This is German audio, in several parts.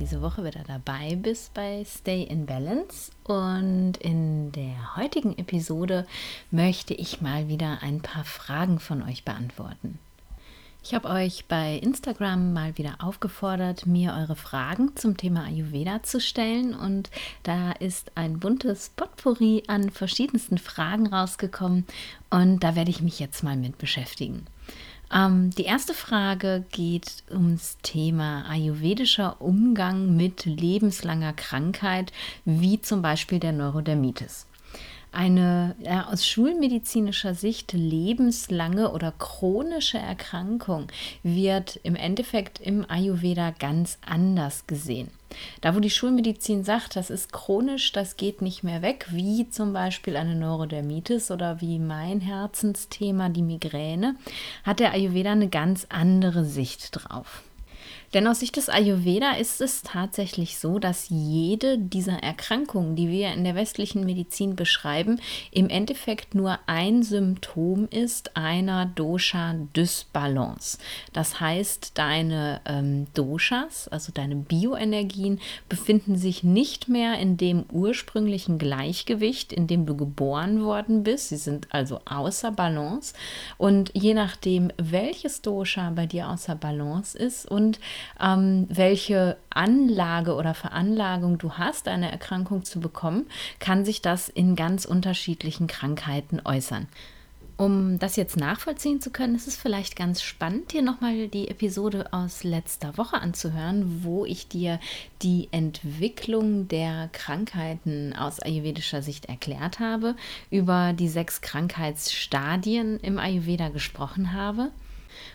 diese Woche wieder dabei bist bei Stay in Balance. Und in der heutigen Episode möchte ich mal wieder ein paar Fragen von euch beantworten. Ich habe euch bei Instagram mal wieder aufgefordert, mir eure Fragen zum Thema Ayurveda zu stellen. Und da ist ein buntes Potpourri an verschiedensten Fragen rausgekommen. Und da werde ich mich jetzt mal mit beschäftigen. Ähm, die erste Frage geht ums Thema ayurvedischer Umgang mit lebenslanger Krankheit, wie zum Beispiel der Neurodermitis. Eine ja, aus schulmedizinischer Sicht lebenslange oder chronische Erkrankung wird im Endeffekt im Ayurveda ganz anders gesehen. Da, wo die Schulmedizin sagt, das ist chronisch, das geht nicht mehr weg, wie zum Beispiel eine Neurodermitis oder wie mein Herzensthema, die Migräne, hat der Ayurveda eine ganz andere Sicht drauf. Denn aus Sicht des Ayurveda ist es tatsächlich so, dass jede dieser Erkrankungen, die wir in der westlichen Medizin beschreiben, im Endeffekt nur ein Symptom ist einer Dosha-Dysbalance. Das heißt, deine ähm, Doshas, also deine Bioenergien, befinden sich nicht mehr in dem ursprünglichen Gleichgewicht, in dem du geboren worden bist. Sie sind also außer Balance. Und je nachdem, welches Dosha bei dir außer Balance ist und ähm, welche Anlage oder Veranlagung du hast, eine Erkrankung zu bekommen, kann sich das in ganz unterschiedlichen Krankheiten äußern. Um das jetzt nachvollziehen zu können, ist es vielleicht ganz spannend, hier nochmal die Episode aus letzter Woche anzuhören, wo ich dir die Entwicklung der Krankheiten aus ayurvedischer Sicht erklärt habe, über die sechs Krankheitsstadien im Ayurveda gesprochen habe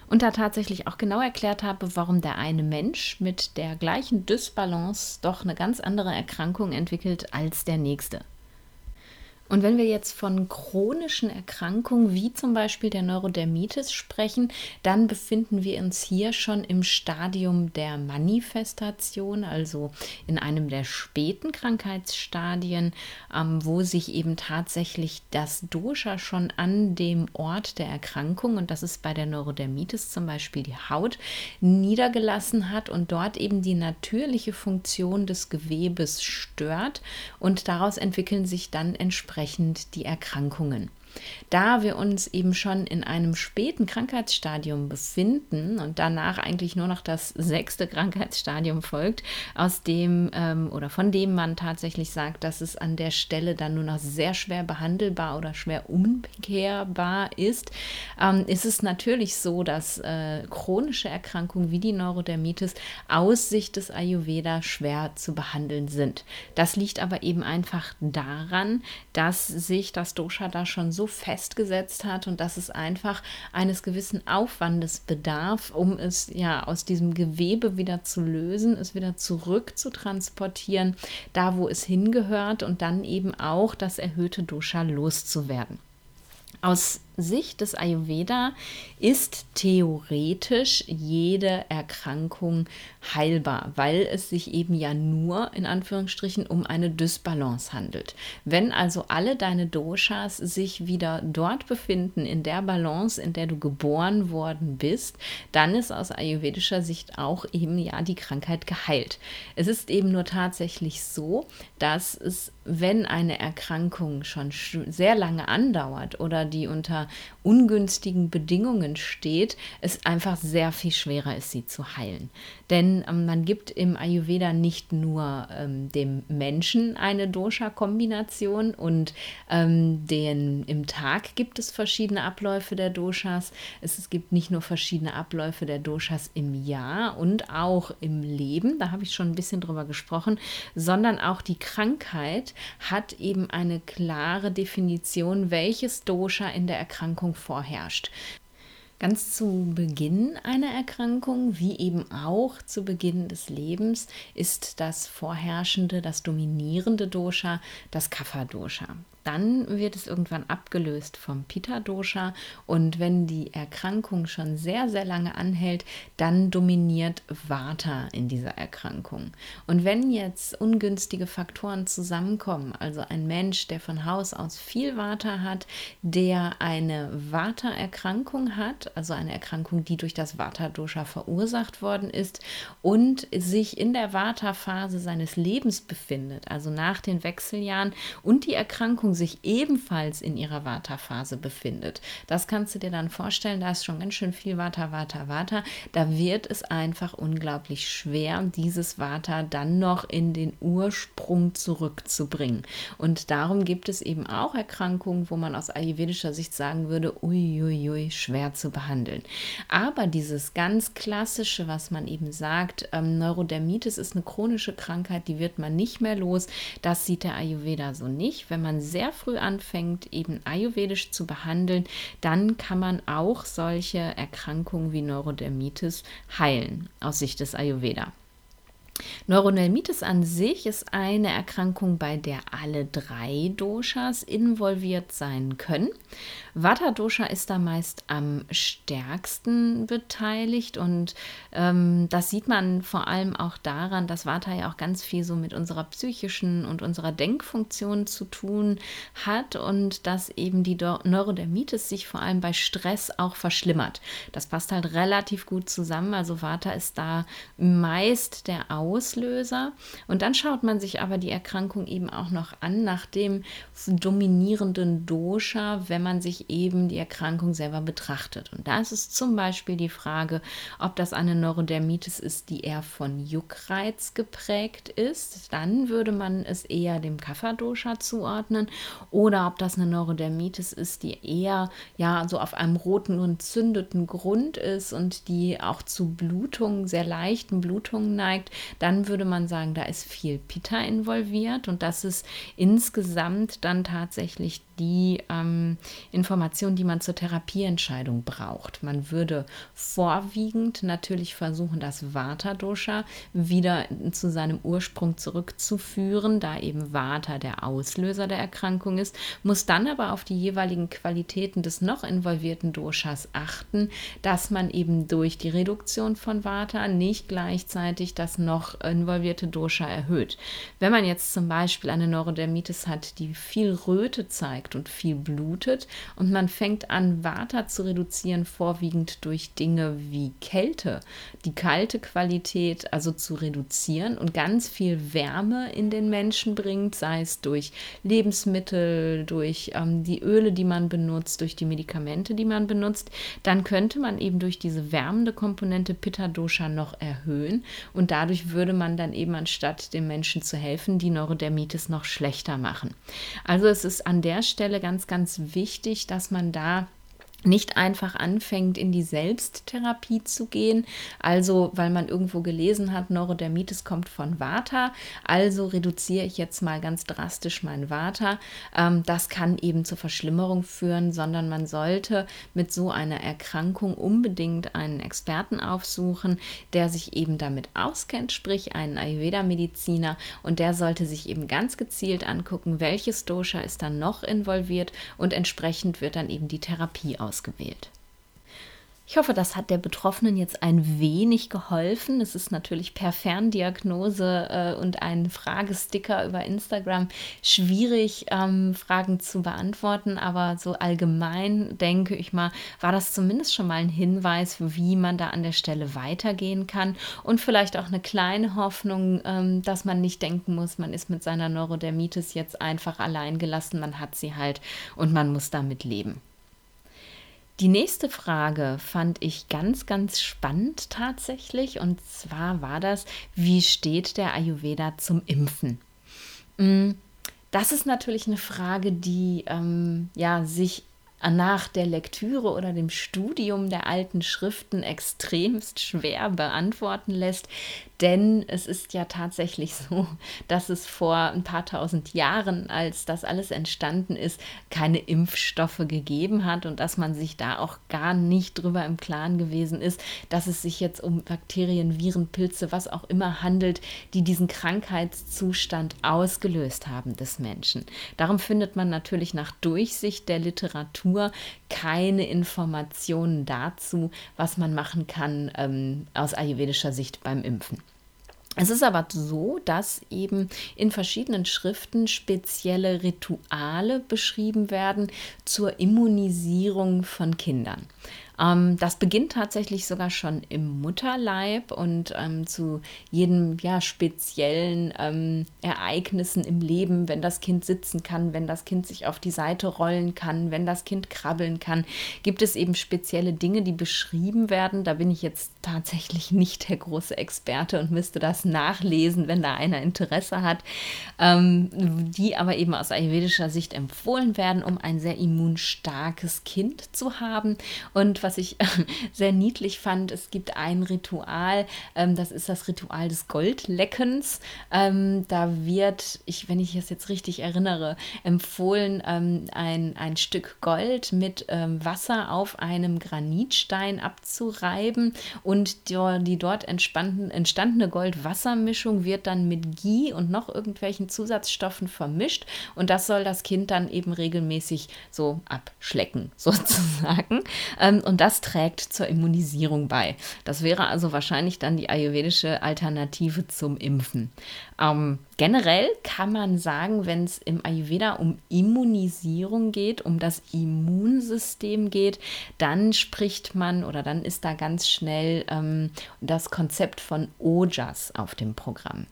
und da tatsächlich auch genau erklärt habe, warum der eine Mensch mit der gleichen Dysbalance doch eine ganz andere Erkrankung entwickelt als der nächste. Und wenn wir jetzt von chronischen Erkrankungen wie zum Beispiel der Neurodermitis sprechen, dann befinden wir uns hier schon im Stadium der Manifestation, also in einem der späten Krankheitsstadien, ähm, wo sich eben tatsächlich das Dosha schon an dem Ort der Erkrankung, und das ist bei der Neurodermitis zum Beispiel die Haut, niedergelassen hat und dort eben die natürliche Funktion des Gewebes stört. Und daraus entwickeln sich dann entsprechend entsprechend die Erkrankungen. Da wir uns eben schon in einem späten Krankheitsstadium befinden und danach eigentlich nur noch das sechste Krankheitsstadium folgt, aus dem ähm, oder von dem man tatsächlich sagt, dass es an der Stelle dann nur noch sehr schwer behandelbar oder schwer umkehrbar ist, ähm, ist es natürlich so, dass äh, chronische Erkrankungen wie die Neurodermitis aus Sicht des Ayurveda schwer zu behandeln sind. Das liegt aber eben einfach daran, dass sich das Dosha da schon so festgesetzt hat und dass es einfach eines gewissen Aufwandes bedarf, um es ja aus diesem Gewebe wieder zu lösen, es wieder zurück zu transportieren, da wo es hingehört und dann eben auch das erhöhte Dosha loszuwerden. Aus Sicht des Ayurveda ist theoretisch jede Erkrankung heilbar, weil es sich eben ja nur in Anführungsstrichen um eine Dysbalance handelt. Wenn also alle deine Doshas sich wieder dort befinden, in der Balance, in der du geboren worden bist, dann ist aus ayurvedischer Sicht auch eben ja die Krankheit geheilt. Es ist eben nur tatsächlich so, dass es, wenn eine Erkrankung schon sehr lange andauert oder die unter ungünstigen Bedingungen steht, es einfach sehr viel schwerer ist, sie zu heilen. Denn ähm, man gibt im Ayurveda nicht nur ähm, dem Menschen eine Dosha-Kombination und ähm, den, im Tag gibt es verschiedene Abläufe der Doshas. Es, es gibt nicht nur verschiedene Abläufe der Doshas im Jahr und auch im Leben, da habe ich schon ein bisschen drüber gesprochen, sondern auch die Krankheit hat eben eine klare Definition, welches Dosha in der Erkrankung vorherrscht. Ganz zu Beginn einer Erkrankung, wie eben auch zu Beginn des Lebens, ist das vorherrschende, das dominierende Dosha das Kapha-Dosha. Dann wird es irgendwann abgelöst vom Pitta-Dosha und wenn die Erkrankung schon sehr, sehr lange anhält, dann dominiert Vata in dieser Erkrankung. Und wenn jetzt ungünstige Faktoren zusammenkommen, also ein Mensch, der von Haus aus viel Vata hat, der eine Vata-Erkrankung hat, also eine Erkrankung, die durch das Vata-Dosha verursacht worden ist und sich in der Vata-Phase seines Lebens befindet, also nach den Wechseljahren und die Erkrankung sich ebenfalls in ihrer Vata-Phase befindet. Das kannst du dir dann vorstellen, da ist schon ganz schön viel Vata, Vata, Vata. Da wird es einfach unglaublich schwer, dieses Vata dann noch in den Ursprung zurückzubringen. Und darum gibt es eben auch Erkrankungen, wo man aus ayurvedischer Sicht sagen würde, uiuiui, schwer zu behandeln. Aber dieses ganz klassische, was man eben sagt, ähm, Neurodermitis ist eine chronische Krankheit, die wird man nicht mehr los. Das sieht der Ayurveda so nicht. Wenn man sehr früh anfängt, eben ayurvedisch zu behandeln, dann kann man auch solche Erkrankungen wie Neurodermitis heilen aus Sicht des Ayurveda. Neurodermitis an sich ist eine Erkrankung, bei der alle drei Doshas involviert sein können. Vata Dosha ist da meist am stärksten beteiligt und ähm, das sieht man vor allem auch daran, dass Vata ja auch ganz viel so mit unserer psychischen und unserer Denkfunktion zu tun hat und dass eben die Neurodermitis sich vor allem bei Stress auch verschlimmert. Das passt halt relativ gut zusammen. Also Vata ist da meist der Auslöser und dann schaut man sich aber die Erkrankung eben auch noch an nach dem dominierenden Dosha, wenn man sich eben die Erkrankung selber betrachtet. Und da ist es zum Beispiel die Frage, ob das eine Neurodermitis ist, die eher von Juckreiz geprägt ist. Dann würde man es eher dem Kapha-Dosha zuordnen. Oder ob das eine Neurodermitis ist, die eher ja so auf einem roten und zündeten Grund ist und die auch zu Blutungen, sehr leichten Blutungen neigt. Dann würde man sagen, da ist viel Pitta involviert und das ist insgesamt dann tatsächlich die ähm, Information, die man zur Therapieentscheidung braucht. Man würde vorwiegend natürlich versuchen, das Vata-Dosha wieder zu seinem Ursprung zurückzuführen, da eben Vata der Auslöser der Erkrankung ist, muss dann aber auf die jeweiligen Qualitäten des noch involvierten Doshas achten, dass man eben durch die Reduktion von Vata nicht gleichzeitig das noch involvierte Dosha erhöht. Wenn man jetzt zum Beispiel eine Neurodermitis hat, die viel Röte zeigt, steigt und viel blutet. Und man fängt an, Vata zu reduzieren, vorwiegend durch Dinge wie Kälte, die kalte Qualität also zu reduzieren und ganz viel Wärme in den Menschen bringt, sei es durch Lebensmittel, durch ähm, die Öle, die man benutzt, durch die Medikamente, die man benutzt, dann könnte man eben durch diese wärmende Komponente Pitta Dosha noch erhöhen und dadurch würde man dann eben anstatt dem Menschen zu helfen, die Neurodermitis noch schlechter machen. Also es ist an der Stelle Stelle ganz, ganz wichtig, dass man da nicht einfach anfängt, in die Selbsttherapie zu gehen. Also, weil man irgendwo gelesen hat, Neurodermitis kommt von Vata, also reduziere ich jetzt mal ganz drastisch mein Vata. Ähm, das kann eben zur Verschlimmerung führen, sondern man sollte mit so einer Erkrankung unbedingt einen Experten aufsuchen, der sich eben damit auskennt, sprich einen Ayurveda-Mediziner und der sollte sich eben ganz gezielt angucken, welches Dosha ist dann noch involviert und entsprechend wird dann eben die Therapie aus ausgewählt. Ich hoffe, das hat der Betroffenen jetzt ein wenig geholfen. Es ist natürlich per Ferndiagnose äh, und ein Fragesticker über Instagram schwierig, ähm, Fragen zu beantworten. Aber so allgemein denke ich mal, war das zumindest schon mal ein Hinweis, wie man da an der Stelle weitergehen kann. Und vielleicht auch eine kleine Hoffnung, ähm, dass man nicht denken muss, man ist mit seiner Neurodermitis jetzt einfach allein gelassen. Man hat sie halt und man muss damit leben. Die nächste Frage fand ich ganz, ganz spannend tatsächlich. Und zwar war das, wie steht der Ayurveda zum Impfen? Mm, das ist natürlich eine Frage, die ähm, ja sich nach der Lektüre oder dem Studium der alten Schriften extremst schwer beantworten lässt. Denn es ist ja tatsächlich so, dass es vor ein paar tausend Jahren, als das alles entstanden ist, keine Impfstoffe gegeben hat und dass man sich da auch gar nicht drüber im Klaren gewesen ist, dass es sich jetzt um Bakterien, Viren, Pilze, was auch immer handelt, die diesen Krankheitszustand ausgelöst haben des Menschen. Darum findet man natürlich nach Durchsicht der Literatur keine Informationen dazu, was man machen kann ähm, aus ayurvedischer Sicht beim Impfen. Es ist aber so, dass eben in verschiedenen Schriften spezielle Rituale beschrieben werden zur Immunisierung von Kindern. Ähm, das beginnt tatsächlich sogar schon im Mutterleib und ähm, zu jedem ja, speziellen ähm, Ereignissen im Leben, wenn das Kind sitzen kann, wenn das Kind sich auf die Seite rollen kann, wenn das Kind krabbeln kann, gibt es eben spezielle Dinge, die beschrieben werden. Da bin ich jetzt tatsächlich nicht der große Experte und müsste das nachlesen, wenn da einer Interesse hat, ähm, die aber eben aus ayurvedischer Sicht empfohlen werden, um ein sehr immunstarkes Kind zu haben. Und was ich sehr niedlich fand, es gibt ein Ritual, ähm, das ist das Ritual des Goldleckens. Ähm, da wird, ich, wenn ich es jetzt richtig erinnere, empfohlen, ähm, ein, ein Stück Gold mit ähm, Wasser auf einem Granitstein abzureiben und die, die dort entstandene Gold-Wasser-Mischung wird dann mit Ghee und noch irgendwelchen Zusatzstoffen vermischt und das soll das Kind dann eben regelmäßig so abschlecken, sozusagen. Ähm, und und das trägt zur Immunisierung bei. Das wäre also wahrscheinlich dann die ayurvedische Alternative zum Impfen. Ähm, generell kann man sagen, wenn es im Ayurveda um Immunisierung geht, um das Immunsystem geht, dann spricht man oder dann ist da ganz schnell ähm, das Konzept von Ojas auf dem Programm.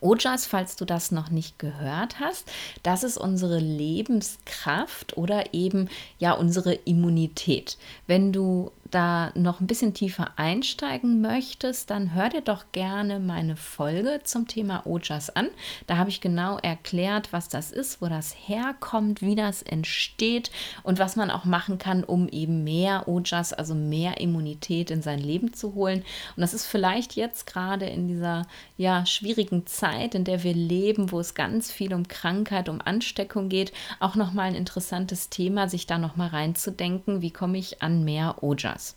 Ojas, falls du das noch nicht gehört hast, das ist unsere Lebenskraft oder eben ja unsere Immunität. Wenn du da noch ein bisschen tiefer einsteigen möchtest, dann hör dir doch gerne meine Folge zum Thema Ojas an. Da habe ich genau erklärt, was das ist, wo das herkommt, wie das entsteht und was man auch machen kann, um eben mehr Ojas, also mehr Immunität in sein Leben zu holen. Und das ist vielleicht jetzt gerade in dieser ja schwierigen Zeit, in der wir leben, wo es ganz viel um Krankheit, um Ansteckung geht, auch noch mal ein interessantes Thema, sich da noch mal reinzudenken, wie komme ich an mehr Ojas. Ojas.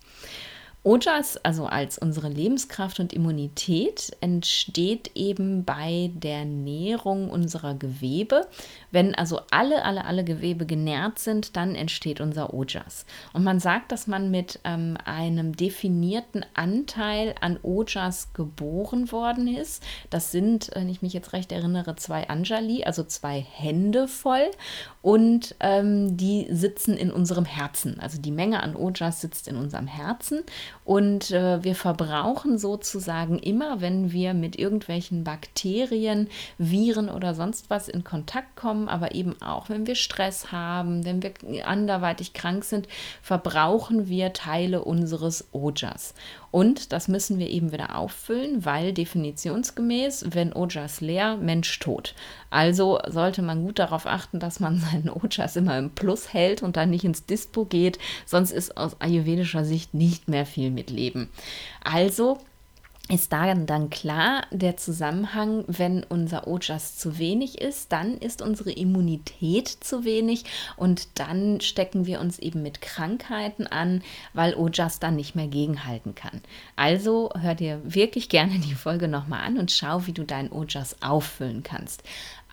Ojas, also als unsere Lebenskraft und Immunität, entsteht eben bei der Nährung unserer Gewebe. Wenn also alle, alle, alle Gewebe genährt sind, dann entsteht unser Ojas. Und man sagt, dass man mit ähm, einem definierten Anteil an Ojas geboren worden ist. Das sind, wenn ich mich jetzt recht erinnere, zwei Anjali, also zwei Hände voll. Und ähm, die sitzen in unserem Herzen. Also die Menge an Ojas sitzt in unserem Herzen. Und äh, wir verbrauchen sozusagen immer, wenn wir mit irgendwelchen Bakterien, Viren oder sonst was in Kontakt kommen, aber eben auch, wenn wir Stress haben, wenn wir anderweitig krank sind, verbrauchen wir Teile unseres Ojas. Und das müssen wir eben wieder auffüllen, weil definitionsgemäß, wenn Ojas leer, Mensch tot. Also sollte man gut darauf achten, dass man seinen Ojas immer im Plus hält und dann nicht ins Dispo geht, sonst ist aus ayurvedischer Sicht nicht mehr viel mit Leben. Also ist daran dann klar der Zusammenhang, wenn unser Ojas zu wenig ist, dann ist unsere Immunität zu wenig und dann stecken wir uns eben mit Krankheiten an, weil Ojas dann nicht mehr gegenhalten kann. Also hör dir wirklich gerne die Folge nochmal an und schau, wie du deinen Ojas auffüllen kannst.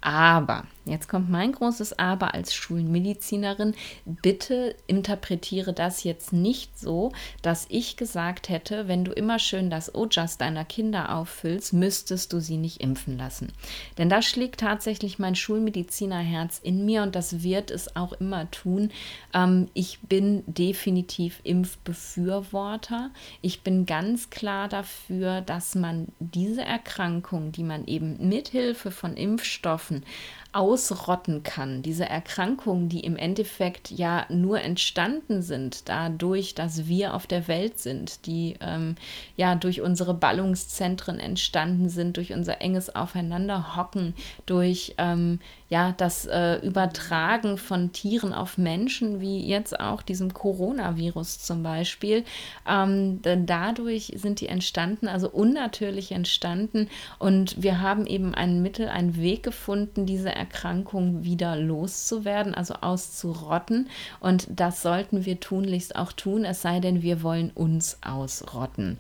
Aber, jetzt kommt mein großes Aber als Schulmedizinerin, bitte interpretiere das jetzt nicht so, dass ich gesagt hätte, wenn du immer schön das Ojas deiner Kinder auffüllst, müsstest du sie nicht impfen lassen. Denn da schlägt tatsächlich mein Schulmedizinerherz in mir und das wird es auch immer tun. Ähm, ich bin definitiv Impfbefürworter. Ich bin ganz klar dafür, dass man diese Erkrankung, die man eben mithilfe von Impfstoffen Impfstoffen ausrotten kann. Diese Erkrankungen, die im Endeffekt ja nur entstanden sind, dadurch, dass wir auf der Welt sind, die ähm, ja durch unsere Ballungszentren entstanden sind, durch unser enges Aufeinanderhocken, durch ähm, ja, das äh, Übertragen von Tieren auf Menschen, wie jetzt auch diesem Coronavirus zum Beispiel, ähm, denn dadurch sind die entstanden, also unnatürlich entstanden. Und wir haben eben ein Mittel, einen Weg gefunden, diese Erkrankung wieder loszuwerden, also auszurotten. Und das sollten wir tunlichst auch tun, es sei denn, wir wollen uns ausrotten.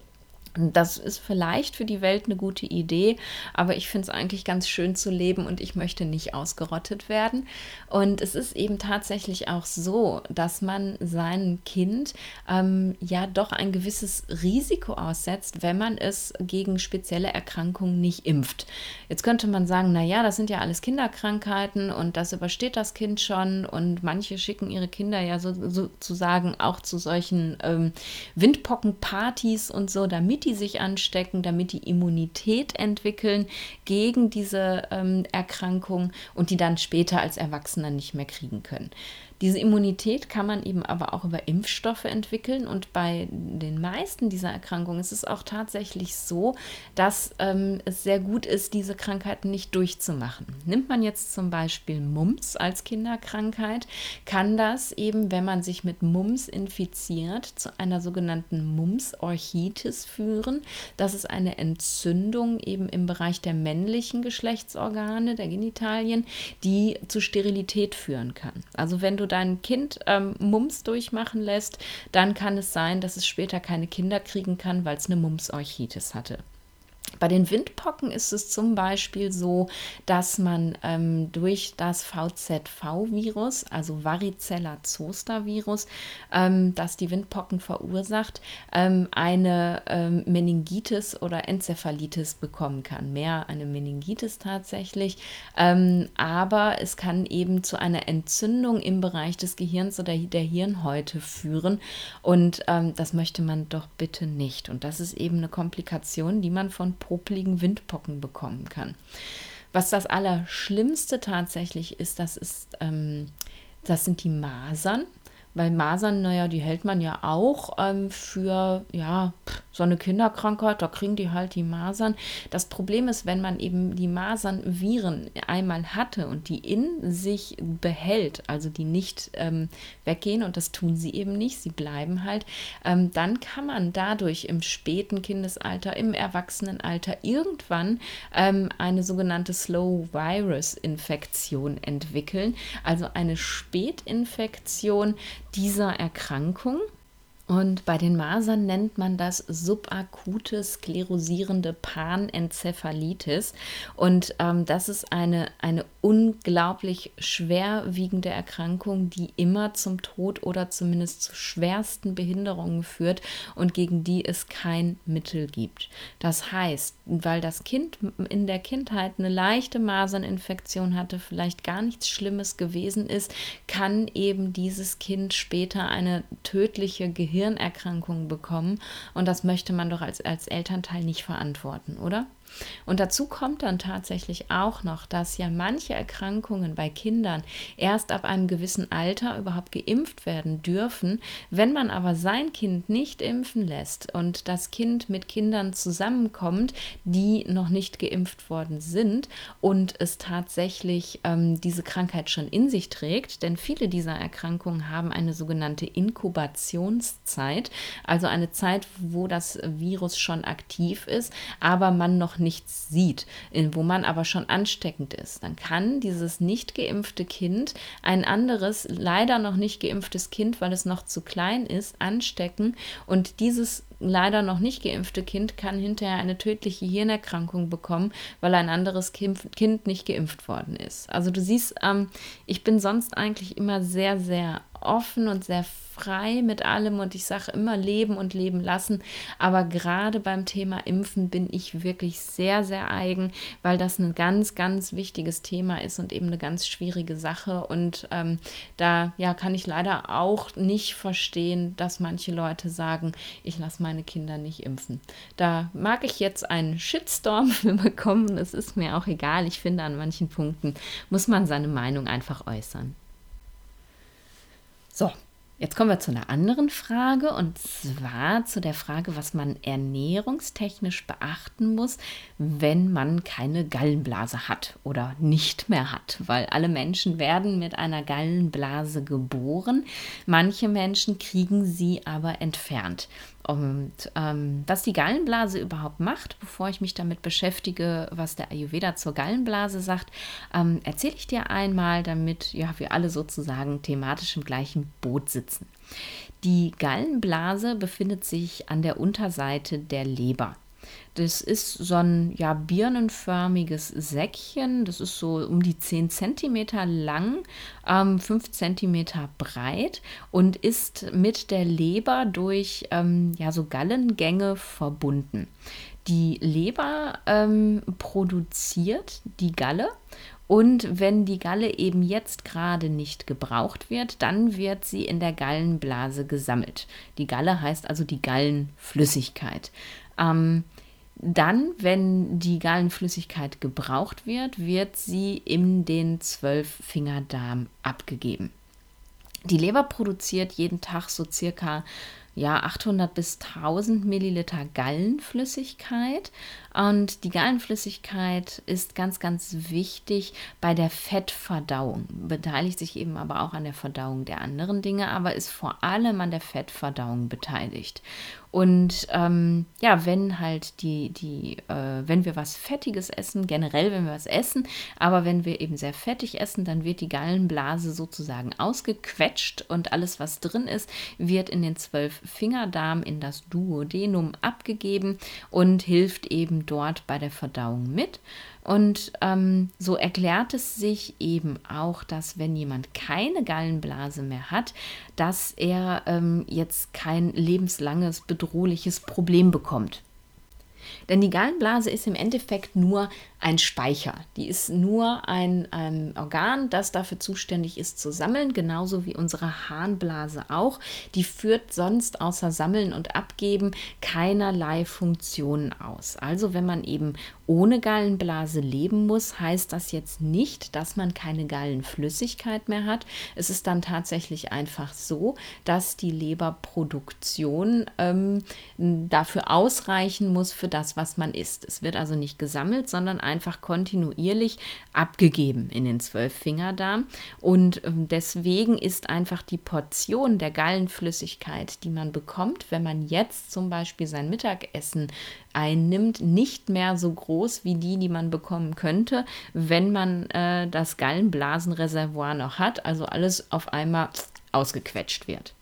Das ist vielleicht für die Welt eine gute Idee, aber ich finde es eigentlich ganz schön zu leben und ich möchte nicht ausgerottet werden. Und es ist eben tatsächlich auch so, dass man seinem Kind ähm, ja doch ein gewisses Risiko aussetzt, wenn man es gegen spezielle Erkrankungen nicht impft. Jetzt könnte man sagen, naja, das sind ja alles Kinderkrankheiten und das übersteht das Kind schon und manche schicken ihre Kinder ja so, sozusagen auch zu solchen ähm, Windpockenpartys und so, damit die die sich anstecken, damit die Immunität entwickeln gegen diese ähm, Erkrankung und die dann später als Erwachsene nicht mehr kriegen können. Diese Immunität kann man eben aber auch über Impfstoffe entwickeln und bei den meisten dieser Erkrankungen ist es auch tatsächlich so, dass ähm, es sehr gut ist, diese Krankheiten nicht durchzumachen. Nimmt man jetzt zum Beispiel Mumps als Kinderkrankheit, kann das eben, wenn man sich mit Mumps infiziert, zu einer sogenannten Mumps-Orchitis führen. Das ist eine Entzündung eben im Bereich der männlichen Geschlechtsorgane, der Genitalien, die zu Sterilität führen kann. Also wenn du dein Kind ähm, Mumps durchmachen lässt, dann kann es sein, dass es später keine Kinder kriegen kann, weil es eine Mumps-Orchitis hatte. Bei den Windpocken ist es zum Beispiel so, dass man ähm, durch das VZV-Virus, also Varicella Zoster Virus, ähm, das die Windpocken verursacht, ähm, eine ähm, Meningitis oder Enzephalitis bekommen kann. Mehr eine Meningitis tatsächlich, ähm, aber es kann eben zu einer Entzündung im Bereich des Gehirns oder der Hirnhäute führen und ähm, das möchte man doch bitte nicht. Und das ist eben eine Komplikation, die man von popligen Windpocken bekommen kann. Was das Allerschlimmste tatsächlich ist, das ist, ähm, das sind die Masern. Weil Masern, naja, die hält man ja auch ähm, für, ja, so eine Kinderkrankheit, da kriegen die halt die Masern. Das Problem ist, wenn man eben die Masernviren einmal hatte und die in sich behält, also die nicht ähm, weggehen und das tun sie eben nicht, sie bleiben halt, ähm, dann kann man dadurch im späten Kindesalter, im Erwachsenenalter irgendwann ähm, eine sogenannte Slow Virus Infektion entwickeln, also eine Spätinfektion dieser Erkrankung. Und bei den Masern nennt man das subakute sklerosierende Panenzephalitis. Und ähm, das ist eine, eine unglaublich schwerwiegende Erkrankung, die immer zum Tod oder zumindest zu schwersten Behinderungen führt und gegen die es kein Mittel gibt. Das heißt, weil das Kind in der Kindheit eine leichte Maserninfektion hatte, vielleicht gar nichts Schlimmes gewesen ist, kann eben dieses Kind später eine tödliche Gehirn Gehirnerkrankungen bekommen. Und das möchte man doch als, als Elternteil nicht verantworten, oder? Und dazu kommt dann tatsächlich auch noch, dass ja manche Erkrankungen bei Kindern erst ab einem gewissen Alter überhaupt geimpft werden dürfen. Wenn man aber sein Kind nicht impfen lässt und das Kind mit Kindern zusammenkommt, die noch nicht geimpft worden sind und es tatsächlich ähm, diese Krankheit schon in sich trägt, denn viele dieser Erkrankungen haben eine sogenannte Inkubationszeit, also eine Zeit, wo das Virus schon aktiv ist, aber man noch nichts sieht, wo man aber schon ansteckend ist, dann kann dieses nicht geimpfte Kind ein anderes, leider noch nicht geimpftes Kind, weil es noch zu klein ist, anstecken und dieses leider noch nicht geimpfte Kind kann hinterher eine tödliche Hirnerkrankung bekommen, weil ein anderes Kind nicht geimpft worden ist. Also du siehst, ähm, ich bin sonst eigentlich immer sehr, sehr offen und sehr frei mit allem und ich sage immer leben und leben lassen. Aber gerade beim Thema Impfen bin ich wirklich sehr, sehr eigen, weil das ein ganz, ganz wichtiges Thema ist und eben eine ganz schwierige Sache. Und ähm, da ja, kann ich leider auch nicht verstehen, dass manche Leute sagen, ich lasse meine Kinder nicht impfen. Da mag ich jetzt einen Shitstorm bekommen. Es ist mir auch egal. Ich finde, an manchen Punkten muss man seine Meinung einfach äußern. So, Jetzt kommen wir zu einer anderen Frage und zwar zu der Frage, was man ernährungstechnisch beachten muss, wenn man keine Gallenblase hat oder nicht mehr hat, weil alle Menschen werden mit einer Gallenblase geboren, manche Menschen kriegen sie aber entfernt. Und ähm, was die Gallenblase überhaupt macht, bevor ich mich damit beschäftige, was der Ayurveda zur Gallenblase sagt, ähm, erzähle ich dir einmal, damit ja, wir alle sozusagen thematisch im gleichen Boot sitzen. Die Gallenblase befindet sich an der Unterseite der Leber. Das ist so ein ja, birnenförmiges Säckchen. Das ist so um die 10 cm lang, ähm, 5 cm breit und ist mit der Leber durch ähm, ja, so Gallengänge verbunden. Die Leber ähm, produziert die Galle und wenn die Galle eben jetzt gerade nicht gebraucht wird, dann wird sie in der Gallenblase gesammelt. Die Galle heißt also die Gallenflüssigkeit. Ähm, dann, wenn die Gallenflüssigkeit gebraucht wird, wird sie in den Zwölffingerdarm abgegeben. Die Leber produziert jeden Tag so circa ja, 800 bis 1000 Milliliter Gallenflüssigkeit. Und die Gallenflüssigkeit ist ganz, ganz wichtig bei der Fettverdauung, beteiligt sich eben aber auch an der Verdauung der anderen Dinge, aber ist vor allem an der Fettverdauung beteiligt. Und ähm, ja, wenn halt die, die, äh, wenn wir was Fettiges essen, generell wenn wir was essen, aber wenn wir eben sehr fettig essen, dann wird die Gallenblase sozusagen ausgequetscht und alles, was drin ist, wird in den zwölf Fingerdarm, in das Duodenum abgegeben und hilft eben dort bei der Verdauung mit. Und ähm, so erklärt es sich eben auch, dass wenn jemand keine Gallenblase mehr hat, dass er ähm, jetzt kein lebenslanges bedrohliches Problem bekommt. Denn die Gallenblase ist im Endeffekt nur ein Speicher. Die ist nur ein, ein, Organ, das dafür zuständig ist zu sammeln, genauso wie unsere Harnblase auch. Die führt sonst außer Sammeln und Abgeben keinerlei Funktionen aus. Also wenn man eben ohne Gallenblase leben muss, heißt das jetzt nicht, dass man keine Gallenflüssigkeit mehr hat. Es ist dann tatsächlich einfach so, dass die Leberproduktion ähm, dafür ausreichen muss für das, was man isst. Es wird also nicht gesammelt, sondern einfach kontinuierlich abgegeben in den Zwölffingerdarm. Und ähm, deswegen ist einfach die Portion der Gallenflüssigkeit, die man bekommt, wenn man jetzt zum Beispiel sein Mittagessen einnimmt, nicht mehr so groß wie die, die man bekommen könnte, wenn man äh, das Gallenblasenreservoir noch hat, also alles auf einmal ausgequetscht wird.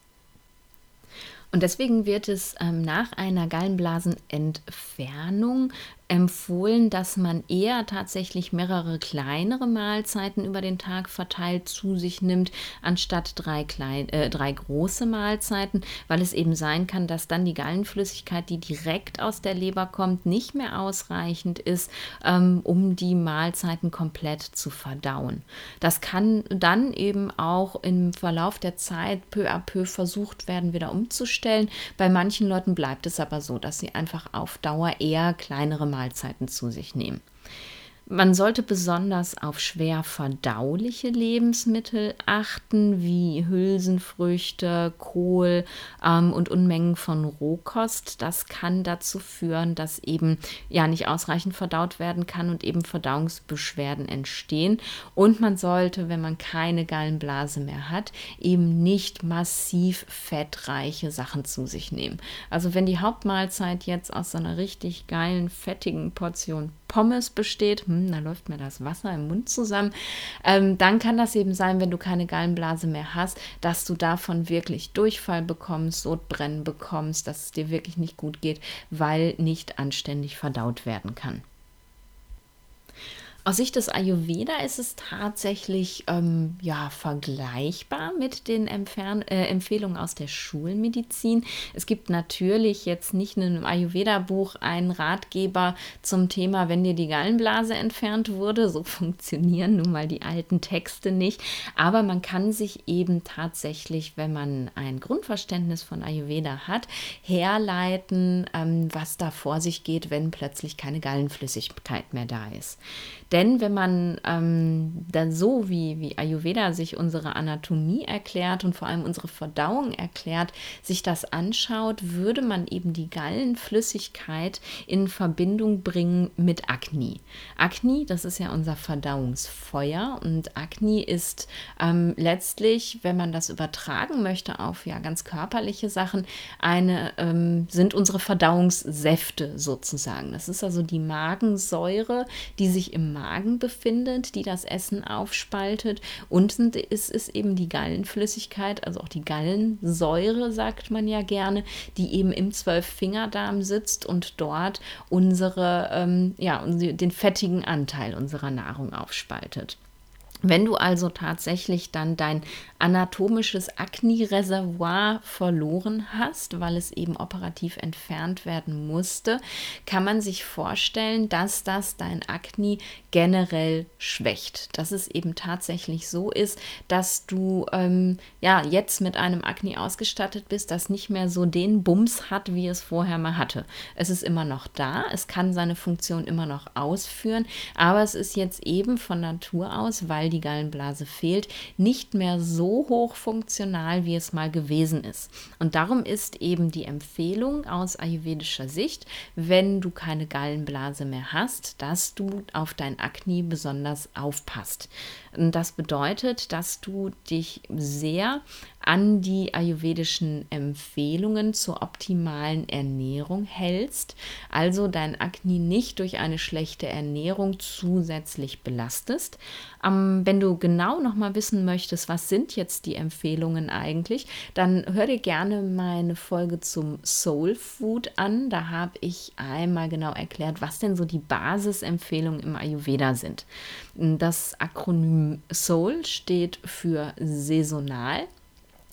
Und deswegen wird es ähm, nach einer Gallenblasenentfernung empfohlen, dass man eher tatsächlich mehrere kleinere Mahlzeiten über den Tag verteilt zu sich nimmt, anstatt drei, klein, äh, drei große Mahlzeiten, weil es eben sein kann, dass dann die Gallenflüssigkeit, die direkt aus der Leber kommt, nicht mehr ausreichend ist, ähm, um die Mahlzeiten komplett zu verdauen. Das kann dann eben auch im Verlauf der Zeit peu à peu versucht werden, wieder umzustellen. Bei manchen Leuten bleibt es aber so, dass sie einfach auf Dauer eher kleinere Mahlzeiten zu sich nehmen. Man sollte besonders auf schwer verdauliche Lebensmittel achten, wie Hülsenfrüchte, Kohl ähm, und Unmengen von Rohkost. Das kann dazu führen, dass eben ja nicht ausreichend verdaut werden kann und eben Verdauungsbeschwerden entstehen. Und man sollte, wenn man keine Gallenblase mehr hat, eben nicht massiv fettreiche Sachen zu sich nehmen. Also wenn die Hauptmahlzeit jetzt aus so einer richtig geilen, fettigen Portion Pommes besteht, hm, da läuft mir das Wasser im Mund zusammen, ähm, dann kann das eben sein, wenn du keine Gallenblase mehr hast, dass du davon wirklich Durchfall bekommst, Sodbrennen bekommst, dass es dir wirklich nicht gut geht, weil nicht anständig verdaut werden kann. Aus Sicht des Ayurveda ist es tatsächlich ähm, ja, vergleichbar mit den Empfern äh, Empfehlungen aus der Schulmedizin. Es gibt natürlich jetzt nicht in einem Ayurveda-Buch einen Ratgeber zum Thema, wenn dir die Gallenblase entfernt wurde. So funktionieren nun mal die alten Texte nicht. Aber man kann sich eben tatsächlich, wenn man ein Grundverständnis von Ayurveda hat, herleiten, ähm, was da vor sich geht, wenn plötzlich keine Gallenflüssigkeit mehr da ist. Denn wenn man ähm, dann so wie, wie Ayurveda sich unsere Anatomie erklärt und vor allem unsere Verdauung erklärt, sich das anschaut, würde man eben die Gallenflüssigkeit in Verbindung bringen mit Akne. Akne, das ist ja unser Verdauungsfeuer und Akne ist ähm, letztlich, wenn man das übertragen möchte auf ja ganz körperliche Sachen, eine ähm, sind unsere Verdauungssäfte sozusagen. Das ist also die Magensäure, die sich im Magen befindet, die das Essen aufspaltet. Unten ist es eben die Gallenflüssigkeit, also auch die Gallensäure, sagt man ja gerne, die eben im Zwölffingerdarm sitzt und dort unsere, ähm, ja, den fettigen Anteil unserer Nahrung aufspaltet. Wenn du also tatsächlich dann dein anatomisches Akne-Reservoir verloren hast, weil es eben operativ entfernt werden musste, kann man sich vorstellen, dass das dein Akne generell schwächt. Dass es eben tatsächlich so ist, dass du ähm, ja jetzt mit einem Akne ausgestattet bist, das nicht mehr so den Bums hat, wie es vorher mal hatte. Es ist immer noch da, es kann seine Funktion immer noch ausführen, aber es ist jetzt eben von Natur aus, weil die Gallenblase fehlt, nicht mehr so hoch funktional, wie es mal gewesen ist. Und darum ist eben die Empfehlung aus ayurvedischer Sicht, wenn du keine Gallenblase mehr hast, dass du auf dein Akne besonders aufpasst. Das bedeutet, dass du dich sehr an die ayurvedischen Empfehlungen zur optimalen Ernährung hältst, also dein Akne nicht durch eine schlechte Ernährung zusätzlich belastest. Ähm, wenn du genau noch mal wissen möchtest, was sind jetzt die Empfehlungen eigentlich, dann hör dir gerne meine Folge zum Soul Food an. Da habe ich einmal genau erklärt, was denn so die Basisempfehlungen im Ayurveda sind. Das Akronym Soul steht für saisonal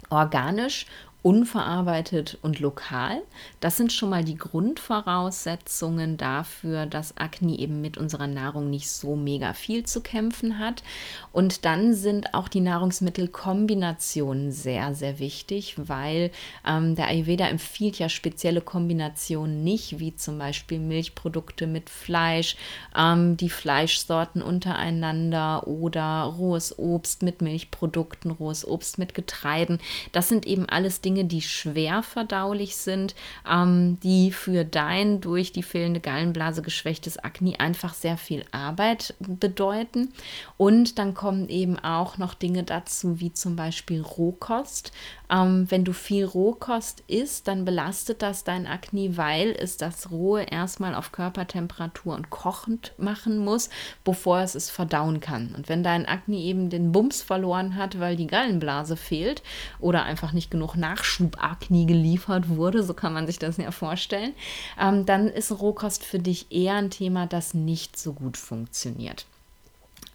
organisch unverarbeitet und lokal. Das sind schon mal die Grundvoraussetzungen dafür, dass Akne eben mit unserer Nahrung nicht so mega viel zu kämpfen hat. Und dann sind auch die Nahrungsmittelkombinationen sehr, sehr wichtig, weil ähm, der Ayurveda empfiehlt ja spezielle Kombinationen nicht, wie zum Beispiel Milchprodukte mit Fleisch, ähm, die Fleischsorten untereinander oder rohes Obst mit Milchprodukten, rohes Obst mit Getreiden. Das sind eben alles Dinge, Dinge, die schwer verdaulich sind, ähm, die für dein durch die fehlende Gallenblase geschwächtes Akne einfach sehr viel Arbeit bedeuten. Und dann kommen eben auch noch Dinge dazu, wie zum Beispiel Rohkost. Ähm, wenn du viel Rohkost isst, dann belastet das dein Akne, weil es das Rohe erstmal auf Körpertemperatur und kochend machen muss, bevor es es verdauen kann. Und wenn dein Akne eben den Bums verloren hat, weil die Gallenblase fehlt oder einfach nicht genug Nachschubakne geliefert wurde, so kann man sich das ja vorstellen, ähm, dann ist Rohkost für dich eher ein Thema, das nicht so gut funktioniert.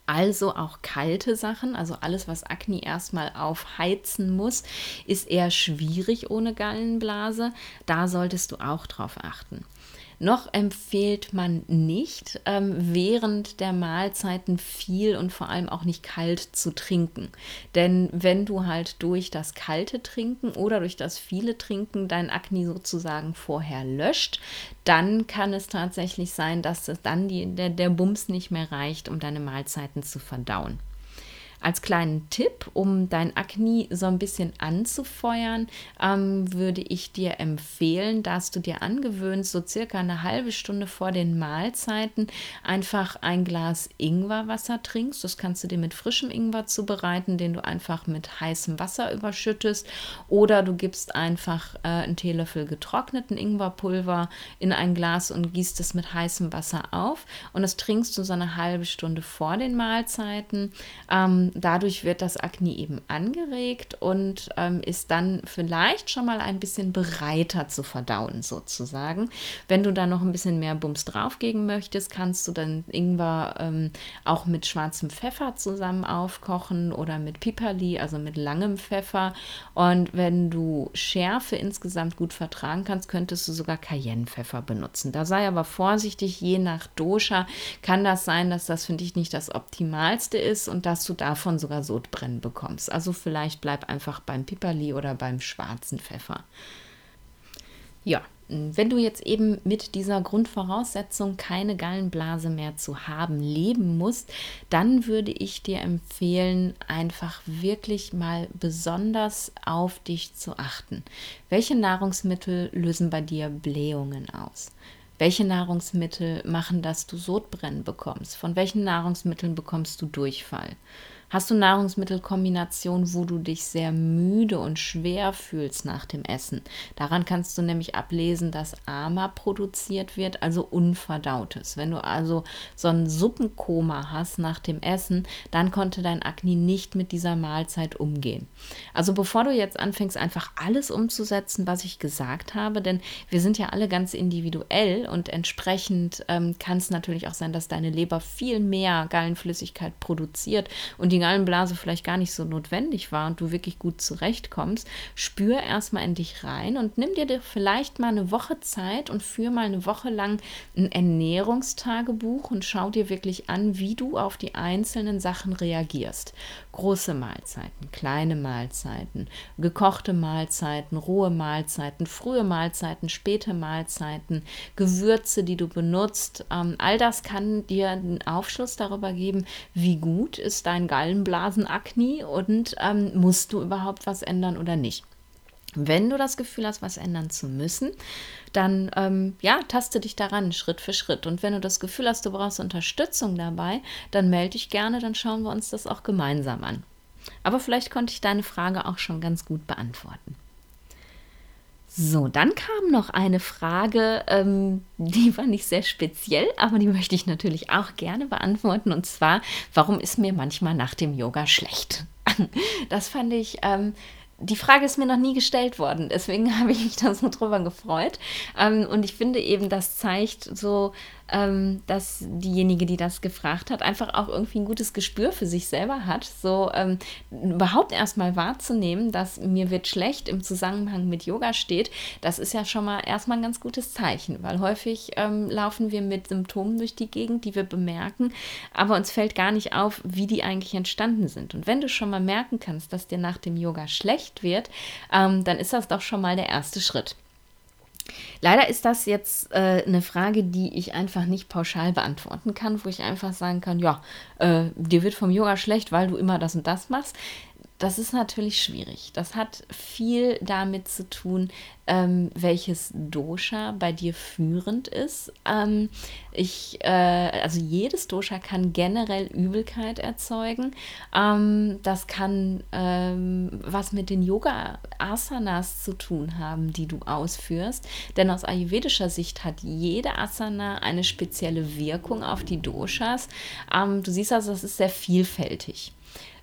Also auch kalte Sachen, also alles, was Akne erstmal aufheizen muss, ist eher schwierig ohne Gallenblase. Da solltest du auch drauf achten. Noch empfiehlt man nicht, ähm, während der Mahlzeiten viel und vor allem auch nicht kalt zu trinken. Denn wenn du halt durch das kalte Trinken oder durch das viele Trinken dein Akne sozusagen vorher löscht, dann kann es tatsächlich sein, dass es dann die, der, der Bums nicht mehr reicht, um deine Mahlzeiten zu verdauen. Als kleinen Tipp, um dein Akne so ein bisschen anzufeuern, ähm, würde ich dir empfehlen, dass du dir angewöhnst, so circa eine halbe Stunde vor den Mahlzeiten einfach ein Glas Ingwerwasser trinkst. Das kannst du dir mit frischem Ingwer zubereiten, den du einfach mit heißem Wasser überschüttest. Oder du gibst einfach äh, einen Teelöffel getrockneten Ingwerpulver in ein Glas und gießt es mit heißem Wasser auf. Und das trinkst du so eine halbe Stunde vor den Mahlzeiten. Ähm, Ähm, dadurch wird das Akne eben angeregt und ähm, ist dann vielleicht schon mal ein bisschen breiter zu verdauen, sozusagen. Wenn du da noch ein bisschen mehr Bums draufgeben möchtest, kannst du dann Ingwer ähm, auch mit schwarzem Pfeffer zusammen aufkochen oder mit Piperli, also mit langem Pfeffer. Und wenn du Schärfe insgesamt gut vertragen kannst, könntest du sogar Cayennepfeffer benutzen. Da sei aber vorsichtig, je nach Dosha kann das sein, dass das für dich nicht das Optimalste ist und dass du davon sogar Sodbrennen bekommst. Also vielleicht bleib einfach beim Piperli oder beim schwarzen Pfeffer. Ja, wenn du jetzt eben mit dieser Grundvoraussetzung keine Gallenblase mehr zu haben leben musst, dann würde ich dir empfehlen, einfach wirklich mal besonders auf dich zu achten. Welche Nahrungsmittel lösen bei dir Blähungen aus? Welche Nahrungsmittel machen, dass du Sodbrennen bekommst? Von welchen Nahrungsmitteln bekommst du Durchfall? Hast du Nahrungsmittelkombinationen, wo du dich sehr müde und schwer fühlst nach dem Essen? Daran kannst du nämlich ablesen, dass AMA produziert wird, also Unverdautes. Wenn du also so ein Suppenkoma hast nach dem Essen, dann konnte dein Akne nicht mit dieser Mahlzeit umgehen. Also bevor du jetzt anfängst, einfach alles umzusetzen, was ich gesagt habe, denn wir sind ja alle ganz individuell und entsprechend ähm, kann es natürlich auch sein, dass deine Leber viel mehr Gallenflüssigkeit produziert und die Gallenblase vielleicht gar nicht so notwendig war und du wirklich gut zurechtkommst, spür erstmal in dich rein und nimm dir vielleicht mal eine Woche Zeit und führ mal eine Woche lang ein Ernährungstagebuch und schau dir wirklich an, wie du auf die einzelnen Sachen reagierst. Große Mahlzeiten, kleine Mahlzeiten, gekochte Mahlzeiten, rohe Mahlzeiten, frühe Mahlzeiten, späte Mahlzeiten, Gewürze, die du benutzt. Ähm, all das kann dir einen Aufschluss darüber geben, wie gut ist dein Gallen Gallenblasenakne und ähm, musst du überhaupt was ändern oder nicht. Wenn du das Gefühl hast, was ändern zu müssen, dann ähm, ja, taste dich daran Schritt für Schritt. Und wenn du das Gefühl hast, du brauchst Unterstützung dabei, dann melde dich gerne, dann schauen wir uns das auch gemeinsam an. Aber vielleicht konnte ich deine Frage auch schon ganz gut beantworten. So, dann kam noch eine Frage, ähm, die war nicht sehr speziell, aber die möchte ich natürlich auch gerne beantworten. Und zwar, warum ist mir manchmal nach dem Yoga schlecht? Das fand ich ähm, die Frage ist mir noch nie gestellt worden, deswegen habe ich mich da so drüber gefreut. Ähm, und ich finde eben, das zeigt so, ähm, dass diejenige, die das gefragt hat, einfach auch irgendwie ein gutes Gespür für sich selber hat, so ähm, überhaupt erstmal wahrzunehmen, dass mir wird schlecht im Zusammenhang mit Yoga steht, das ist ja schon mal erstmal ein ganz gutes Zeichen, weil häufig ähm, laufen wir mit Symptomen durch die Gegend, die wir bemerken, aber uns fällt gar nicht auf, wie die eigentlich entstanden sind. Und wenn du schon mal merken kannst, dass dir nach dem Yoga schlecht wird, ähm, dann ist das doch schon mal der erste Schritt. Leider ist das jetzt äh, eine Frage, die ich einfach nicht pauschal beantworten kann, wo ich einfach sagen kann, ja, äh, dir wird vom Yoga schlecht, weil du immer das und das machst. Das ist natürlich schwierig. Das hat viel damit zu tun, ähm, welches Dosha bei dir führend ist. Ähm, ich, äh, also jedes Dosha kann generell Übelkeit erzeugen. Ähm, das kann ähm, was mit den Yoga-Asanas zu tun haben, die du ausführst. Denn aus ayurvedischer Sicht hat jede Asana eine spezielle Wirkung auf die Doshas. Ähm, du siehst also, das ist sehr vielfältig.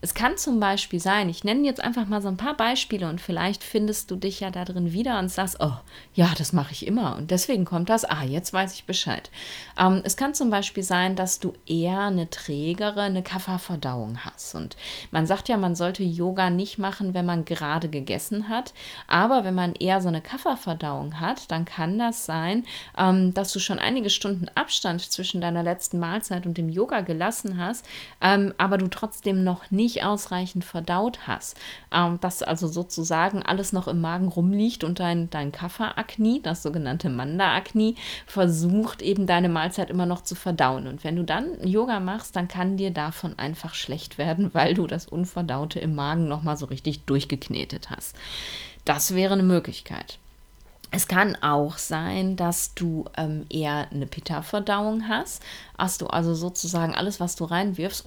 Es kann zum Beispiel sein, ich nenne jetzt einfach mal so ein paar Beispiele und vielleicht findest du dich ja da drin wieder und sagst, oh, ja, das mache ich immer und deswegen kommt das, ah, jetzt weiß ich Bescheid. Ähm, es kann zum Beispiel sein, dass du eher eine trägere, eine Kafferverdauung hast. Und man sagt ja, man sollte Yoga nicht machen, wenn man gerade gegessen hat, aber wenn man eher so eine Kafferverdauung hat, dann kann das sein, ähm, dass du schon einige Stunden Abstand zwischen deiner letzten Mahlzeit und dem Yoga gelassen hast, ähm, aber du trotzdem noch nicht nicht ausreichend verdaut hast, ähm, dass also sozusagen alles noch im Magen rumliegt und dein, dein Kafferakni, das sogenannte Manda-Akni, versucht eben deine Mahlzeit immer noch zu verdauen. Und wenn du dann Yoga machst, dann kann dir davon einfach schlecht werden, weil du das Unverdaute im Magen nochmal so richtig durchgeknetet hast. Das wäre eine Möglichkeit. Es kann auch sein, dass du ähm, eher eine Pitta-Verdauung hast. Hast du also sozusagen alles, was du reinwirfst,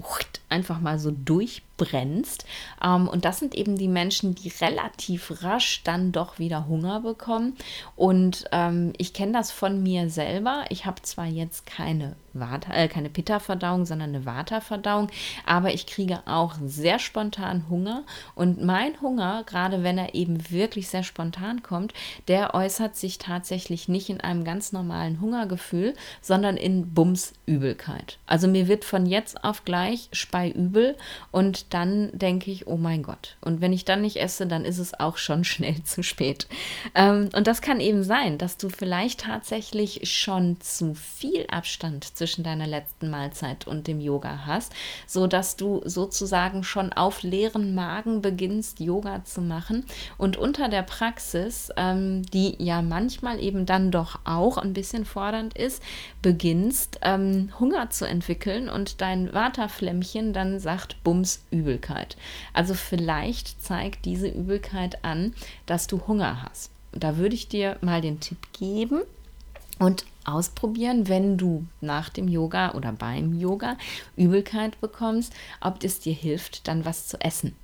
einfach mal so durchbrennst. Ähm, und das sind eben die Menschen, die relativ rasch dann doch wieder Hunger bekommen. Und ähm, ich kenne das von mir selber. Ich habe zwar jetzt keine äh, keine Pitta-Verdauung, sondern eine Vata-Verdauung. Aber ich kriege auch sehr spontan Hunger. Und mein Hunger, gerade wenn er eben wirklich sehr spontan kommt, der äußert sich tatsächlich nicht in einem ganz normalen Hungergefühl, sondern in Bumsübelkeit. Also mir wird von jetzt auf gleich speiübel und dann denke ich, oh mein Gott. Und wenn ich dann nicht esse, dann ist es auch schon schnell zu spät. Ähm, und das kann eben sein, dass du vielleicht tatsächlich schon zu viel Abstand zwischen deiner letzten Mahlzeit und dem Yoga hast, so dass du sozusagen schon auf leeren Magen beginnst, Yoga zu machen und unter der Praxis, ähm, die ja manchmal eben dann doch auch ein bisschen fordernd ist, beginnst ähm, Hunger zu entwickeln und dein Waterflämmchen dann sagt Bums Übelkeit. Also vielleicht zeigt diese Übelkeit an, dass du Hunger hast. Da würde ich dir mal den Tipp geben, und ausprobieren, wenn du nach dem Yoga oder beim Yoga Übelkeit bekommst, ob es dir hilft, dann was zu essen.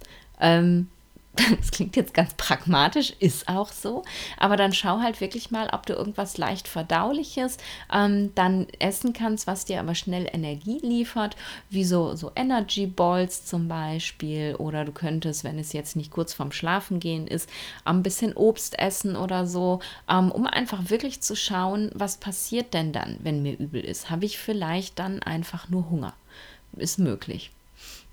Ähm, das klingt jetzt ganz pragmatisch, ist auch so. Aber dann schau halt wirklich mal, ob du irgendwas leicht Verdauliches ähm, dann essen kannst, was dir aber schnell Energie liefert, wie so, so Energy Balls zum Beispiel. Oder du könntest, wenn es jetzt nicht kurz vorm Schlafengehen ist, ein bisschen Obst essen oder so, ähm, um einfach wirklich zu schauen, was passiert denn dann, wenn mir übel ist. Habe ich vielleicht dann einfach nur Hunger? Ist möglich.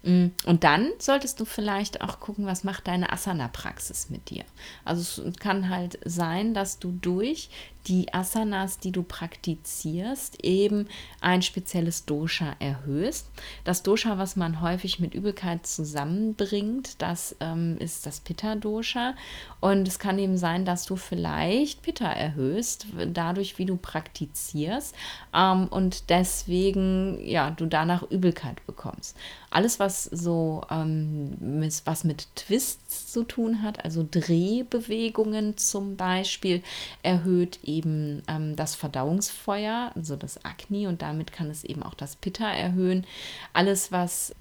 Mm. Und dann solltest du vielleicht auch gucken, was macht deine Asana-Praxis mit dir. Also es kann halt sein, dass du durch die Asanas, die du praktizierst, eben ein spezielles Dosha erhöhst. Das Dosha, was man häufig mit Übelkeit zusammenbringt, das ähm, ist das Pitta-Dosha. Und es kann eben sein, dass du vielleicht Pitta erhöhst, dadurch, wie du praktizierst. Ähm, und deswegen, ja, du danach Übelkeit bekommst. Alles, was so, ähm, was mit Twists zu tun hat, also Drehbewegungen zum Beispiel, erhöht eben ähm, das Verdauungsfeuer, also das Akne und damit kann es eben auch das Pitta erhöhen. Alles, was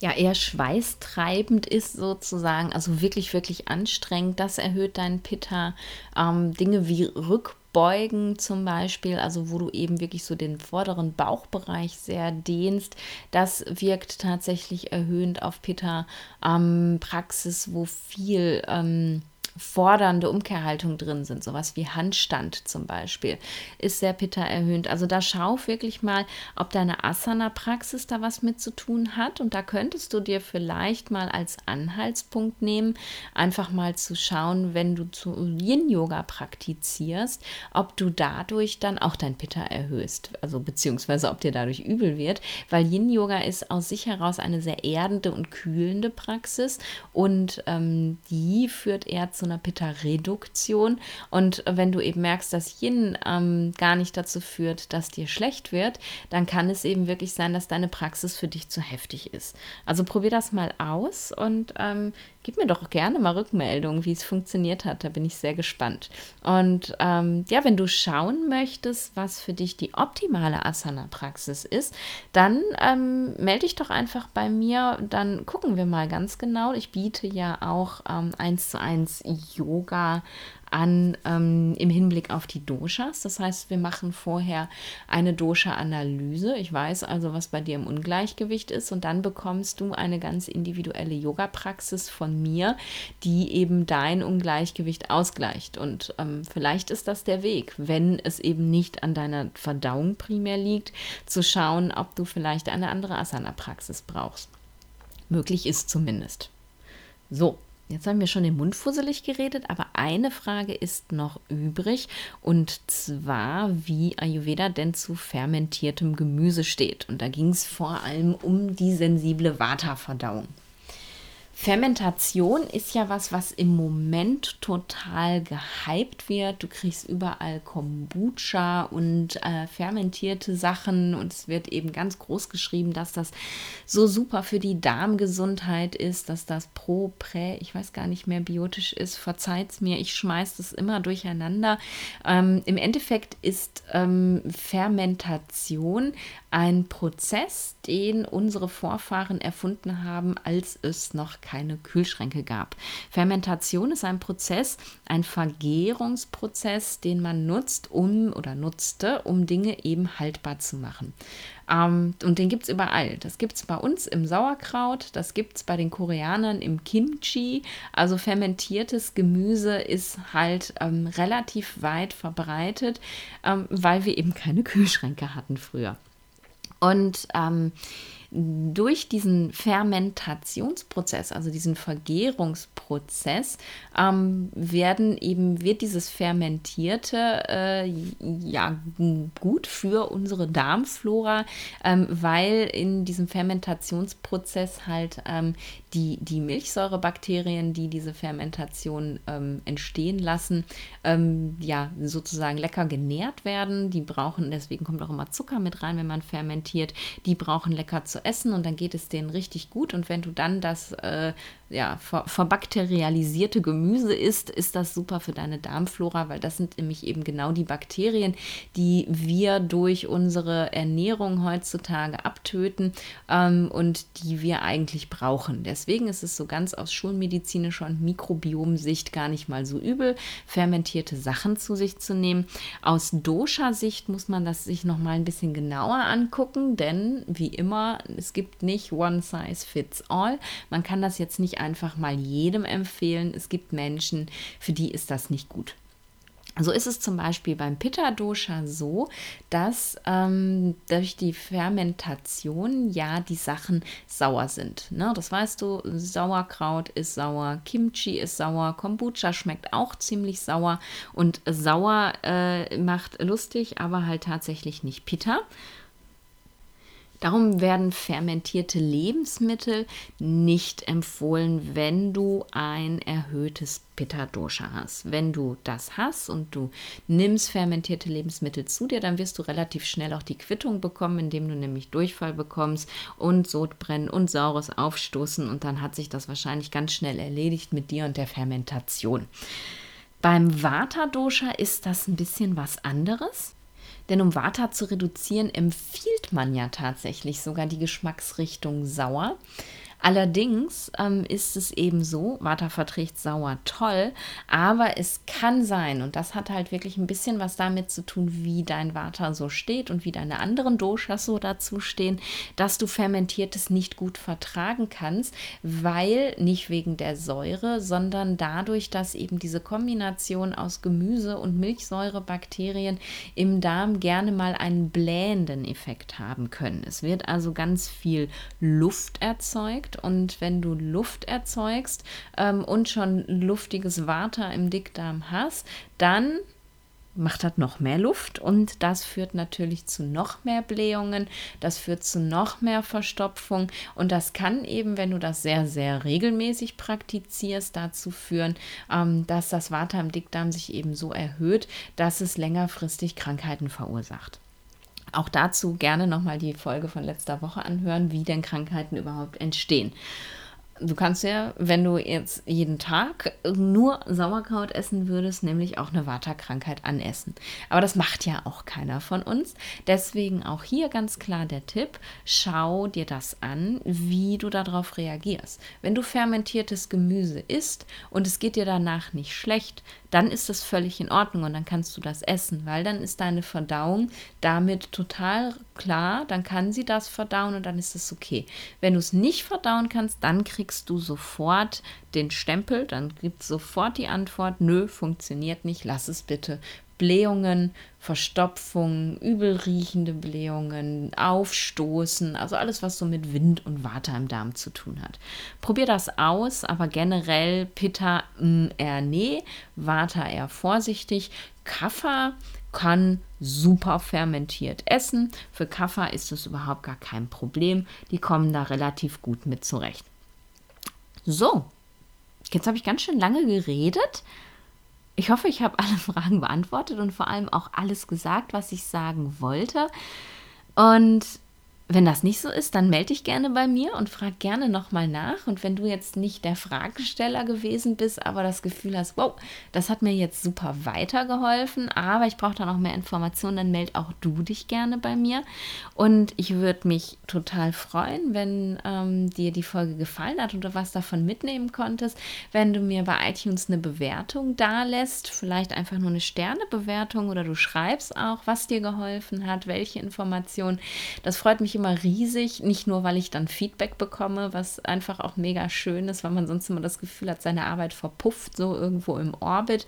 ja eher schweißtreibend ist sozusagen, also wirklich, wirklich anstrengend, das erhöht dein Pitta. Ähm, Dinge wie Rückbeugen zum Beispiel, also wo du eben wirklich so den vorderen Bauchbereich sehr dehnst, das wirkt tatsächlich erhöhend auf Pitta. Ähm, Praxis, wo viel ähm, fordernde Umkehrhaltung drin sind, sowas wie Handstand zum Beispiel, ist sehr Pitta erhöhend. Also da schau wirklich mal, ob deine Asana-Praxis da was mit zu tun hat und da könntest du dir vielleicht mal als Anhaltspunkt nehmen, einfach mal zu schauen, wenn du zu Yin-Yoga praktizierst, ob du dadurch dann auch dein Pitta erhöhst, also beziehungsweise ob dir dadurch übel wird, weil Yin-Yoga ist aus sich heraus eine sehr erdende und kühlende Praxis und ähm, die führt eher zu einer Pitta-Reduktion. Und wenn du eben merkst, dass Yin ähm, gar nicht dazu führt, dass dir schlecht wird, dann kann es eben wirklich sein, dass deine Praxis für dich zu heftig ist. Also probier das mal aus und ähm, gib mir doch gerne mal Rückmeldung, wie es funktioniert hat. Da bin ich sehr gespannt. Und ähm, ja, wenn du schauen möchtest, was für dich die optimale Asana-Praxis ist, dann ähm, melde dich doch einfach bei mir. Dann gucken wir mal ganz genau. Ich biete ja auch ähm, eins zu eins Yoga an ähm, im Hinblick auf die Doshas. Das heißt, wir machen vorher eine Dosha-Analyse. Ich weiß also, was bei dir im Ungleichgewicht ist und dann bekommst du eine ganz individuelle Yoga-Praxis von mir, die eben dein Ungleichgewicht ausgleicht. Und ähm, vielleicht ist das der Weg, wenn es eben nicht an deiner Verdauung primär liegt, zu schauen, ob du vielleicht eine andere Asana-Praxis brauchst. Möglich ist zumindest. So, Jetzt haben wir schon den Mund fusselig geredet, aber eine Frage ist noch übrig und zwar, wie Ayurveda denn zu fermentiertem Gemüse steht. Und da ging es vor allem um die sensible Vata-Verdauung. Fermentation ist ja was, was im Moment total gehypt wird. Du kriegst überall Kombucha und äh, fermentierte Sachen und es wird eben ganz groß geschrieben, dass das so super für die Darmgesundheit ist, dass das pro, prä, ich weiß gar nicht mehr, biotisch ist. Verzeiht's mir, ich schmeiß das immer durcheinander. Ähm, Im Endeffekt ist ähm, Fermentation ein Prozess, den unsere Vorfahren erfunden haben, als es noch keine Kühlschränke gab. Fermentation ist ein Prozess, ein Vergärungsprozess, den man nutzt, um oder nutzte, um Dinge eben haltbar zu machen. Ähm, und den gibt es überall. Das gibt es bei uns im Sauerkraut, das gibt es bei den Koreanern im Kimchi. Also fermentiertes Gemüse ist halt ähm, relativ weit verbreitet, ähm, weil wir eben keine Kühlschränke hatten früher. Und ähm, durch diesen Fermentationsprozess, also diesen Vergärungsprozess, ähm, werden eben, wird dieses Fermentierte äh, ja gut für unsere Darmflora, ähm, weil in diesem Fermentationsprozess halt ähm, die, die Milchsäurebakterien, die diese Fermentation ähm, entstehen lassen, ähm, ja sozusagen lecker genährt werden. Die brauchen, deswegen kommt auch immer Zucker mit rein, wenn man fermentiert, die brauchen lecker zu essen und dann geht es denen richtig gut. Und wenn du dann das äh, ja, ver verbakterialisierte Gemüse isst, ist das super für deine Darmflora, weil das sind nämlich eben genau die Bakterien, die wir durch unsere Ernährung heutzutage abtöten ähm, und die wir eigentlich brauchen. Deswegen ist es so ganz aus schulmedizinischer und Mikrobiomsicht gar nicht mal so übel, fermentierte Sachen zu sich zu nehmen. Aus Dosha-Sicht muss man das sich noch mal ein bisschen genauer angucken, denn wie immer, es gibt nicht one size fits all. Man kann das jetzt nicht einfach mal jedem empfehlen. Es gibt Menschen, für die ist das nicht gut. So ist es zum Beispiel beim Pitta-Dosha so, dass ähm, durch die Fermentation ja die Sachen sauer sind. Ne? Das weißt du, Sauerkraut ist sauer, Kimchi ist sauer, Kombucha schmeckt auch ziemlich sauer und sauer äh, macht lustig, aber halt tatsächlich nicht Pitta. Darum werden fermentierte Lebensmittel nicht empfohlen, wenn du ein erhöhtes Pitta-Dosha hast. Wenn du das hast und du nimmst fermentierte Lebensmittel zu dir, dann wirst du relativ schnell auch die Quittung bekommen, indem du nämlich Durchfall bekommst und Sodbrennen und saures Aufstoßen und dann hat sich das wahrscheinlich ganz schnell erledigt mit dir und der Fermentation. Beim Vata-Dosha ist das ein bisschen was anderes. Denn um Vata zu reduzieren, empfiehlt man ja tatsächlich sogar die Geschmacksrichtung sauer. Allerdings ähm, ist es eben so, Vata verträgt sauer toll, aber es kann sein, und das hat halt wirklich ein bisschen was damit zu tun, wie dein Vata so steht und wie deine anderen Doshas so dazu stehen, dass du Fermentiertes nicht gut vertragen kannst, weil nicht wegen der Säure, sondern dadurch, dass eben diese Kombination aus Gemüse und Milchsäurebakterien im Darm gerne mal einen blähenden Effekt haben können. Es wird also ganz viel Luft erzeugt und wenn du Luft erzeugst ähm, und schon luftiges Water im Dickdarm hast, dann macht das noch mehr Luft. Und das führt natürlich zu noch mehr Blähungen, das führt zu noch mehr Verstopfung. Und das kann eben, wenn du das sehr, sehr regelmäßig praktizierst, dazu führen, ähm, dass das Water im Dickdarm sich eben so erhöht, dass es längerfristig Krankheiten verursacht. Auch dazu gerne nochmal die Folge von letzter Woche anhören, wie denn Krankheiten überhaupt entstehen. Du kannst ja, wenn du jetzt jeden Tag nur Sauerkraut essen würdest, nämlich auch eine Vata-Krankheit anessen. Aber das macht ja auch keiner von uns. Deswegen auch hier ganz klar der Tipp: Schau dir das an, wie du darauf reagierst. Wenn du fermentiertes Gemüse isst und es geht dir danach nicht schlecht, dann ist das völlig in Ordnung und dann kannst du das essen, weil dann ist deine Verdauung damit total klar, dann kann sie das verdauen und dann ist es okay. Wenn du es nicht verdauen kannst, dann kriegst du sofort den Stempel, dann gibt es sofort die Antwort, nö, funktioniert nicht, lass es bitte. Blähungen, Verstopfung, übelriechende Blähungen, Aufstoßen, also alles, was so mit Wind und Water im Darm zu tun hat. Probier das aus, aber generell Pitta mh, eher nee, Vata eher vorsichtig. Kaffer kann super fermentiert essen. Für Kaffer ist es überhaupt gar kein Problem. Die kommen da relativ gut mit zurecht. So, jetzt habe ich ganz schön lange geredet. Ich hoffe, ich habe alle Fragen beantwortet und vor allem auch alles gesagt, was ich sagen wollte. Und wenn das nicht so ist, dann melde dich gerne bei mir und frag gerne nochmal nach. Und wenn du jetzt nicht der Fragesteller gewesen bist, aber das Gefühl hast, wow, das hat mir jetzt super weitergeholfen, aber ich brauche da noch mehr Informationen, dann melde auch du dich gerne bei mir. Und ich würde mich total freuen, wenn ähm, dir die Folge gefallen hat und du was davon mitnehmen konntest, wenn du mir bei iTunes eine Bewertung da lässt, vielleicht einfach nur eine Sternebewertung oder du schreibst auch, was dir geholfen hat, welche Informationen. Das freut mich immer riesig, nicht nur, weil ich dann Feedback bekomme, was einfach auch mega schön ist, weil man sonst immer das Gefühl hat, seine Arbeit verpufft so irgendwo im Orbit,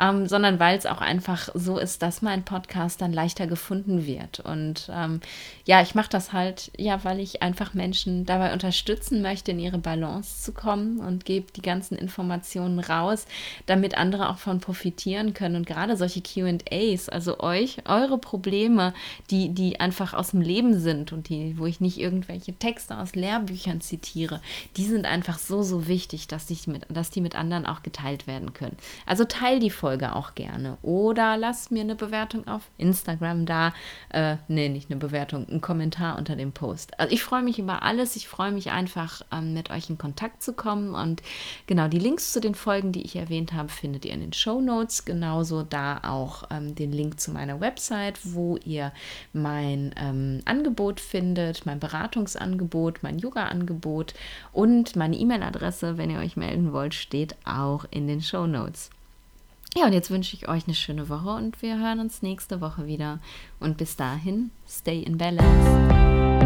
ähm, sondern weil es auch einfach so ist, dass mein Podcast dann leichter gefunden wird. Und ähm, ja, ich mache das halt, ja, weil ich einfach Menschen dabei unterstützen möchte, in ihre Balance zu kommen und gebe die ganzen Informationen raus, damit andere auch von profitieren können. Und gerade solche QAs, also euch, eure Probleme, die, die einfach aus dem Leben sind und die, wo ich nicht irgendwelche Texte aus Lehrbüchern zitiere, die sind einfach so, so wichtig, dass die, mit, dass die mit anderen auch geteilt werden können. Also teil die Folge auch gerne oder lass mir eine Bewertung auf Instagram da. Äh, nee, nicht eine Bewertung, einen Kommentar unter dem Post. Also ich freue mich über alles. Ich freue mich einfach, ähm, mit euch in Kontakt zu kommen. Und genau, die Links zu den Folgen, die ich erwähnt habe, findet ihr in den Show Notes. Genauso da auch ähm, den Link zu meiner Website, wo ihr mein ähm, Angebot findet findet, mein Beratungsangebot, mein Yoga-Angebot und meine E-Mail-Adresse, wenn ihr euch melden wollt, steht auch in den Show Notes. Ja, und jetzt wünsche ich euch eine schöne Woche und wir hören uns nächste Woche wieder. Und bis dahin, stay in balance.